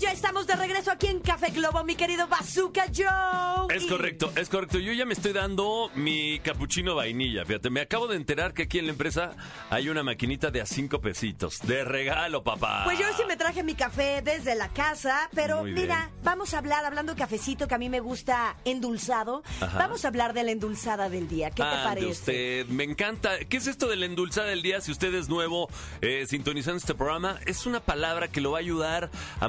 Ya estamos de regreso aquí en Café Globo, mi querido Bazooka Joe. Es Y- correcto, es correcto. Yo ya me estoy dando mi capuchino vainilla. Fíjate, me acabo de enterar que aquí en la empresa hay una maquinita de a cinco pesitos. De regalo, papá. Pues yo sí me traje mi café desde la casa, pero Muy mira, bien. vamos a hablar, hablando de cafecito que a mí me gusta endulzado, Ajá. vamos a hablar de la endulzada del día. ¿Qué te Ande parece? usted, me encanta. ¿Qué es esto de la endulzada del día? Si usted es nuevo eh, sintonizando este programa, es una palabra que lo va a ayudar a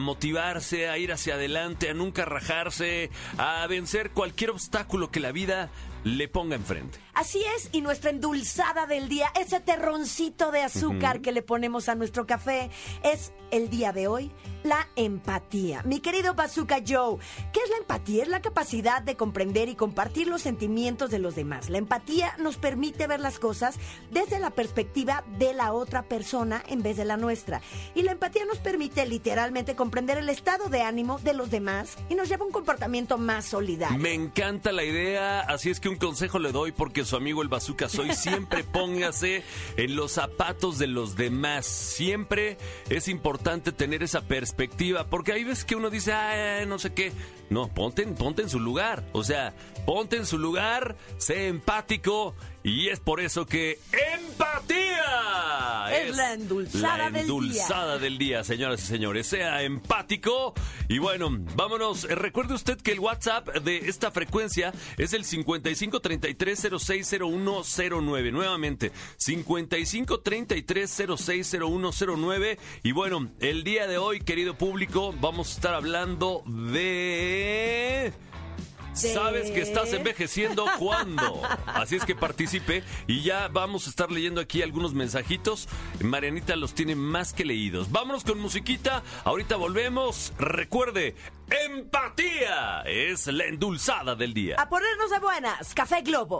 a ir hacia adelante, a nunca rajarse, a vencer cualquier obstáculo que la vida le ponga enfrente. Así es, y nuestra endulzada del día, ese terroncito de azúcar que le ponemos a nuestro café, es el día de hoy la empatía. Mi querido Bazooka Joe, ¿qué es la empatía? Es la capacidad de comprender y compartir los sentimientos de los demás. La empatía nos permite ver las cosas desde la perspectiva de la otra persona en vez de la nuestra. Y la empatía nos permite literalmente comprender el estado de ánimo de los demás y nos lleva a un comportamiento más solidario. Me encanta la idea, así es que un consejo le doy porque su amigo el bazooka soy siempre póngase en los zapatos de los demás. Siempre es importante tener esa perspectiva porque hay veces que uno dice, ah, no sé qué. No, ponte, en- ponte en su lugar. O sea, ponte en su lugar, sé empático y es por eso que empatía Es la endulzada la del día. endulzada del día, señoras y señores. Sea empático. Y bueno, vámonos. Eh, Recuerde usted que el WhatsApp de esta frecuencia es el 5533060109. Nuevamente, 5533060109. Y bueno, el día de hoy, querido público, vamos a estar hablando de... Sabes que estás envejeciendo cuando. Así es que participe y ya vamos a estar leyendo aquí algunos mensajitos. Marianita los tiene más que leídos. Vámonos con musiquita. Ahorita volvemos. Recuerde, empatía es la endulzada del día. A ponernos de buenas, Café Globo.